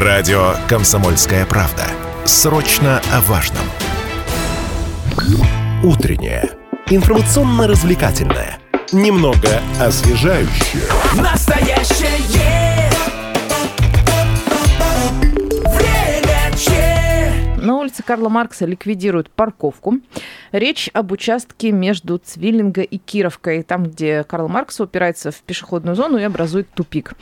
Радио «Комсомольская правда». Срочно о важном. Утреннее. Информационно-развлекательное. Немного освежающее. Настоящее время че. На улице Карла Маркса ликвидируют парковку. Речь об участке между Цвиллинга и Кировкой, там, где Карл Маркс упирается в пешеходную зону и образует тупик.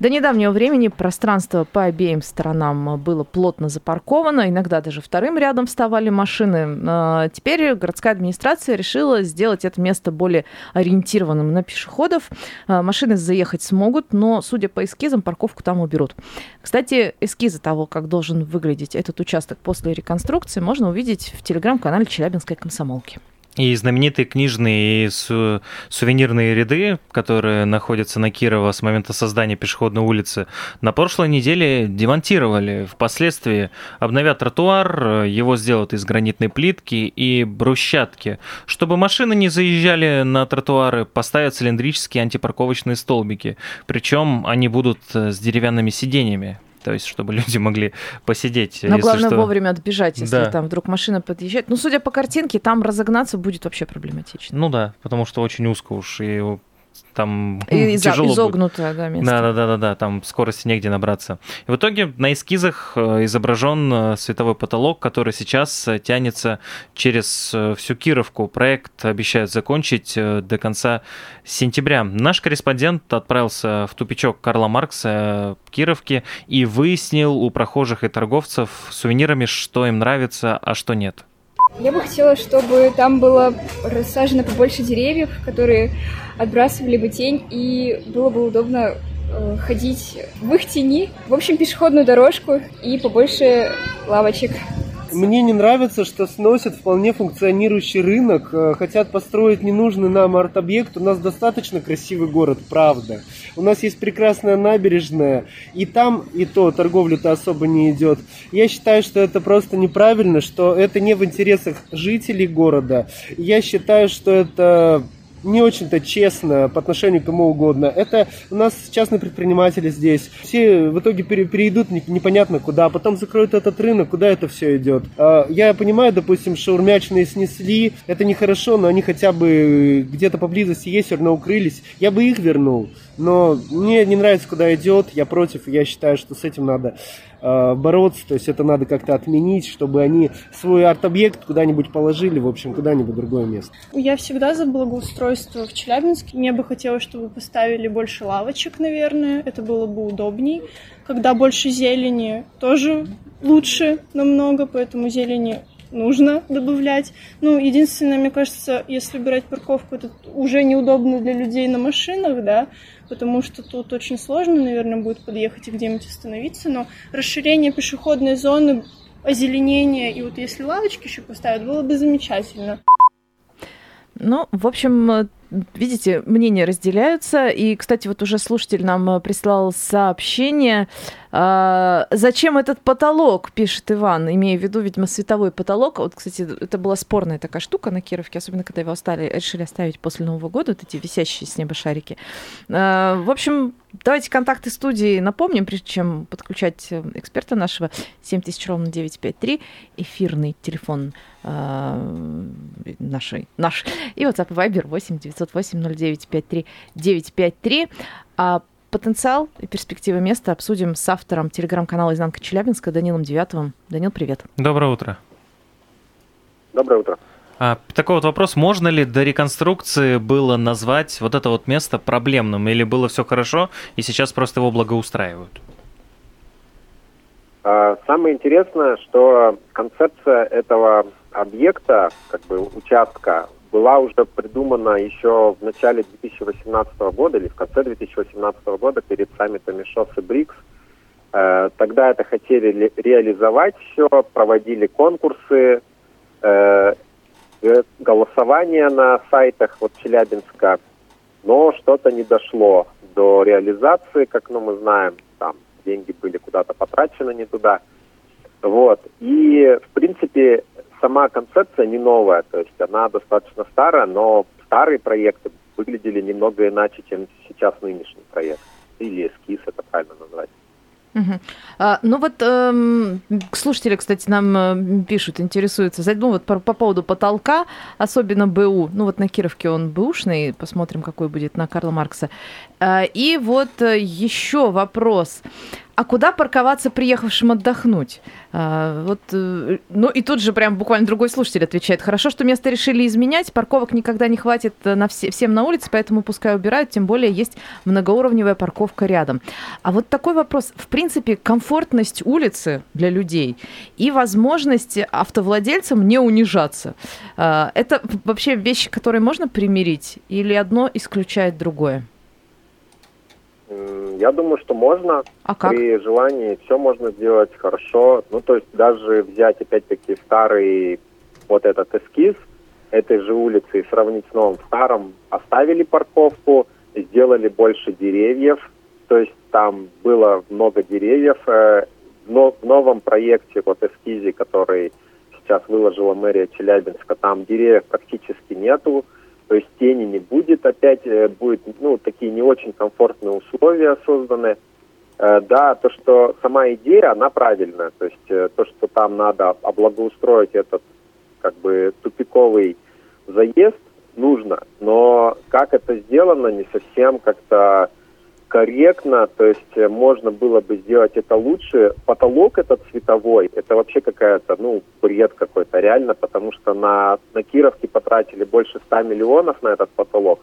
До недавнего времени пространство по обеим сторонам было плотно запарковано, иногда даже вторым рядом вставали машины. А Теперь городская администрация решила сделать это место более ориентированным на пешеходов. А, Машины заехать смогут, но, судя по эскизам, парковку там уберут. Кстати, эскизы того, как должен выглядеть этот участок после реконструкции, можно увидеть в телеграм-канале Челябинской комсомолки. И знаменитые книжные и су- сувенирные ряды, которые находятся на Кирова с момента создания пешеходной улицы, на прошлой неделе демонтировали. Впоследствии обновят тротуар, его сделают из гранитной плитки и брусчатки. Чтобы машины не заезжали на тротуары, поставят цилиндрические антипарковочные столбики. Причем они будут с деревянными сиденьями. То есть, чтобы люди могли посидеть. Но главное что. вовремя отбежать, если Да. там вдруг машина подъезжает. Ну, судя по картинке, там разогнаться будет вообще проблематично. Ну да, потому что очень узко уж, и там И за- тяжело будет. изогнутое, да, место. Да, да, да, да, да, там скорости негде набраться. И в итоге на эскизах э, изображен э, световой потолок, который сейчас э, тянется через всю Кировку. Проект обещают закончить до конца сентября. Наш корреспондент отправился в тупичок Карла Маркса в Кировке и выяснил у прохожих и торговцев сувенирами, что им нравится, а что нет. Я бы хотела, чтобы там было рассажено побольше деревьев, которые отбрасывали бы тень, и было бы удобно э, ходить в их тени. В общем, пешеходную дорожку и побольше лавочек. Мне не нравится, что сносят вполне функционирующий рынок, э, хотят построить ненужный нам арт-объект. У нас достаточно красивый город, правда. У нас есть прекрасная набережная, и там и то торговля-то особо не идет. Я считаю, что это просто неправильно, что это не в интересах жителей города. Я считаю, что это не очень-то честно по отношению к кому угодно. Это у нас частные предприниматели здесь. Все в итоге пере- перейдут не- непонятно куда, а потом закроют этот рынок, куда это все идет. А, Я понимаю, допустим, шаурмячные снесли, это нехорошо, но они хотя бы где-то поблизости есть, все равно укрылись. Я бы их вернул. Но мне не нравится, куда идет, я против, я считаю, что с этим надо бороться, то есть это надо как-то отменить, чтобы они свой арт-объект куда-нибудь положили, в общем, куда-нибудь другое место. Я всегда за благоустройство в Челябинске. Мне бы хотелось, чтобы поставили больше лавочек, наверное. Это было бы удобней. Когда больше зелени, тоже лучше намного, поэтому зелени нужно добавлять. Ну, единственное, мне кажется, если брать парковку, это уже неудобно для людей на машинах, да, потому что тут очень сложно, наверное, будет подъехать и где-нибудь остановиться, но расширение пешеходной зоны, озеленение, и вот если лавочки еще поставят, было бы замечательно. Ну, в общем, видите, мнения разделяются. И, кстати, вот уже слушатель нам э, прислал сообщение. А, Зачем этот потолок, пишет Иван, имея в виду, видимо, световой потолок. Вот, кстати, это была спорная такая штука на Кировке, особенно когда его стали, решили оставить после Нового года, вот эти висящие с неба шарики. А, В общем, давайте контакты студии напомним, прежде чем подключать э, эксперта нашего. 7000 ровно 953, эфирный телефон а, нашей, наш. И WhatsApp и Viber 8 908 09 53 953. А потенциал и перспективы места обсудим с автором телеграм-канала «Изнанка Челябинска» Данилом Девятовым. Данил, привет. Доброе утро. Доброе утро. А, такой вот вопрос, можно ли до реконструкции было назвать вот это вот место проблемным, или было все хорошо, и сейчас просто его благоустраивают? А, Самое интересное, что концепция этого объекта, как бы участка, была уже придумана еще в начале 2018 года или в конце 2018 года перед саммитами ШОС и БРИКС. Э, Тогда это хотели реализовать все, проводили конкурсы, э, э, голосование на сайтах вот Челябинска, но что-то не дошло до реализации, как ну, мы знаем, там деньги были куда-то потрачены не туда. Вот. И, в принципе, сама концепция не новая, то есть она достаточно старая, но старые проекты выглядели немного иначе, чем сейчас нынешний проект. Или эскиз, это правильно назвать. Мгм. А, ну вот эм, слушатели, кстати, нам э, пишут, интересуются. Ну вот по, по поводу потолка, особенно БУ. Ну вот на Кировке он бэушный, посмотрим, какой будет на Карла Маркса. А, и вот э, еще вопрос. А куда парковаться приехавшим отдохнуть? А, вот, э, ну и тут же прям буквально другой слушатель отвечает. Хорошо, что место решили изменять, парковок никогда не хватит э, на все, всем на улице, поэтому пускай убирают, тем более есть многоуровневая парковка рядом. А вот такой вопрос. В принципе, комфортность улицы для людей и возможность автовладельцам не унижаться. А, Это вообще вещи, которые можно примирить или одно исключает другое? Я думаю, что можно. А как? При желании все можно сделать хорошо. Ну, то есть даже взять, опять-таки, старый вот этот эскиз этой же улицы и сравнить с новым старым. Оставили парковку, сделали больше деревьев. То есть там было много деревьев. Э, Но в новом проекте, вот эскизе, который сейчас выложила мэрия Челябинска, там деревьев практически нету. То есть тени не будет, опять э, будет, ну, такие не очень комфортные условия созданы. Э, Да, то, что сама идея, она правильная. То есть э, то, что там надо облагоустроить этот как бы тупиковый заезд, нужно. Но как это сделано, не совсем как-то корректно. То есть э, можно было бы сделать это лучше. Потолок этот световой, это вообще какая-то, ну, бред какой-то реально, потому что на, на Кировке потратили больше 100 миллионов на этот потолок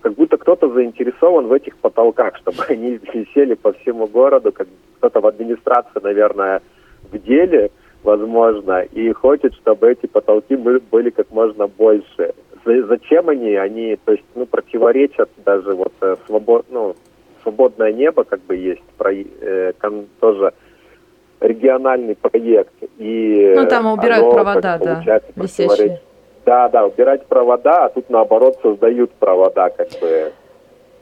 как будто кто-то заинтересован в этих потолках, чтобы они висели по всему городу, как кто-то в администрации, наверное, в деле, возможно, и хочет, чтобы эти потолки были, как можно больше. За- Зачем они? Они, то есть, ну, противоречат даже вот э, свобод, ну, свободное небо, как бы есть, про, э, кон- тоже региональный проект. И Ну, там убирают оно, провода, да, висящие. противоречит да, да, убирать провода, а тут наоборот создают провода, как бы.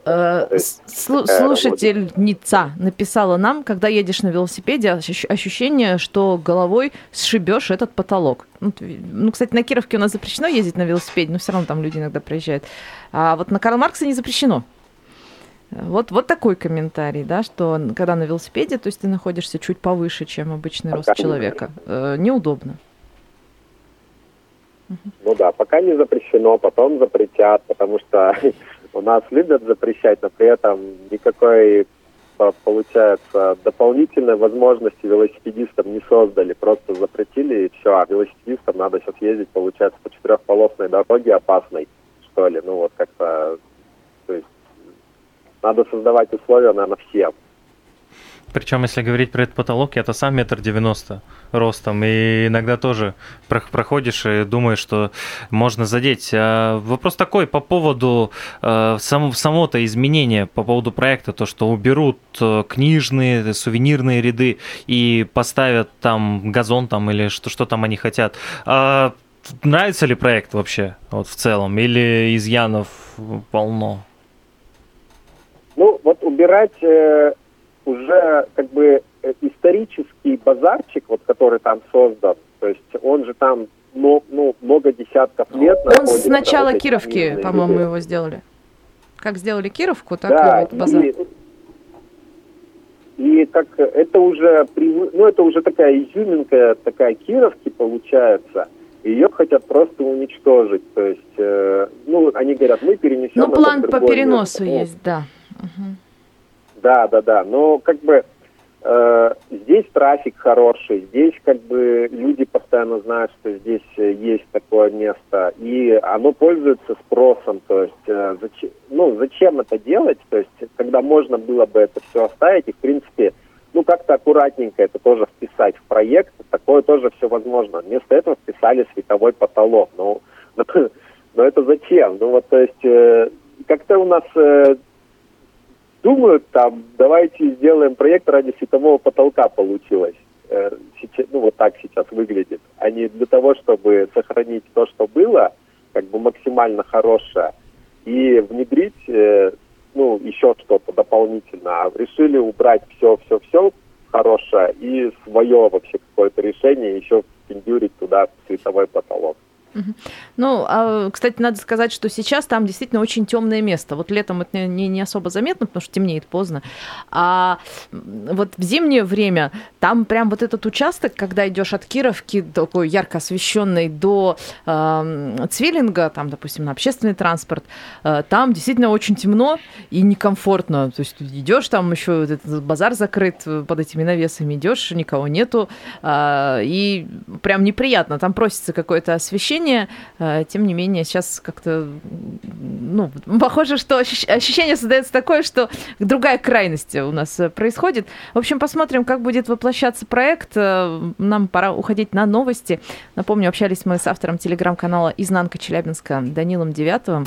Э, Слушательница написала нам, когда едешь на велосипеде, ощущ- ощущение, что головой сшибешь этот потолок. Ну, ну, кстати, на Кировке у нас запрещено ездить на велосипеде, но все равно там люди иногда проезжают. А вот на Карл Маркса не запрещено. Вот, вот такой комментарий, да, что когда на велосипеде, то есть ты находишься чуть повыше, чем обычный рост Пока не человека. Э, неудобно. Ну да, пока не запрещено, потом запретят, потому что у нас любят запрещать, но при этом никакой, по- получается, дополнительной возможности велосипедистам не создали. Просто запретили и все. А велосипедистам надо сейчас ездить, получается, по четырехполосной дороге опасной, что ли. Ну вот как-то, то есть, надо создавать условия, наверное, всем. Причем, если говорить про этот потолок, я-то сам метр девяносто ростом, и иногда тоже про- проходишь и думаешь, что можно задеть. А вопрос такой по поводу э, сам, само-то изменения, по поводу проекта, то, что уберут э, книжные, сувенирные ряды и поставят там газон там или что, что там они хотят. А нравится ли проект вообще вот в целом или изъянов полно? Вот убирать э, уже как бы э, исторический базарчик, вот который там создан, то есть он же там ну, ну, много десятков лет Он с начала вот Кировки, по-моему, его сделали. Как сделали Кировку, так Да, и вот базар. и, и как это уже, ну это уже такая изюминка, такая Кировки получается. Ее хотят просто уничтожить. То есть, э, ну, они говорят, мы перенесем Ну, план по переносу место. Ну, есть, да. Мгм. Да, да, да. Но как бы э, здесь трафик хороший, здесь как бы люди постоянно знают, что здесь э, есть такое место, и оно пользуется спросом. То есть, э, зачем, ну, зачем это делать? То есть, когда можно было бы это все оставить, и в принципе, ну, как-то аккуратненько это тоже вписать в проект, такое тоже все возможно. Вместо этого вписали световой потолок. Ну, но это зачем? Ну, вот, то есть, э, как-то у нас э, думают там, давайте сделаем проект ради светового потолка получилось. Э, сейчас, ну, вот так сейчас выглядит. А не для того, чтобы сохранить то, что было, как бы максимально хорошее, и внедрить, э, ну, еще что-то дополнительно. А решили убрать все-все-все хорошее и свое вообще какое-то решение еще впендюрить туда световой потолок. Ну, а, кстати, надо сказать, что сейчас там действительно очень темное место. Вот летом это не, не особо заметно, потому что темнеет поздно. А вот в зимнее время там прям вот этот участок, когда идешь от Кировки, такой ярко освещенный, до э, Цвиллинга, там, допустим, на общественный транспорт, э, там действительно очень темно и некомфортно. То есть идешь, там еще этот базар закрыт под этими навесами, идешь, никого нету, э, и прям неприятно. Там просится какое-то освещение, э, тем не менее, сейчас как-то, ну, похоже, что ощущение создается такое, что другая крайность у нас происходит. В общем, посмотрим, как будет воплощаться проект. Э, нам пора уходить на новости. Напомню, общались мы с автором телеграм-канала «Изнанка Челябинска» Данилом Девятовым.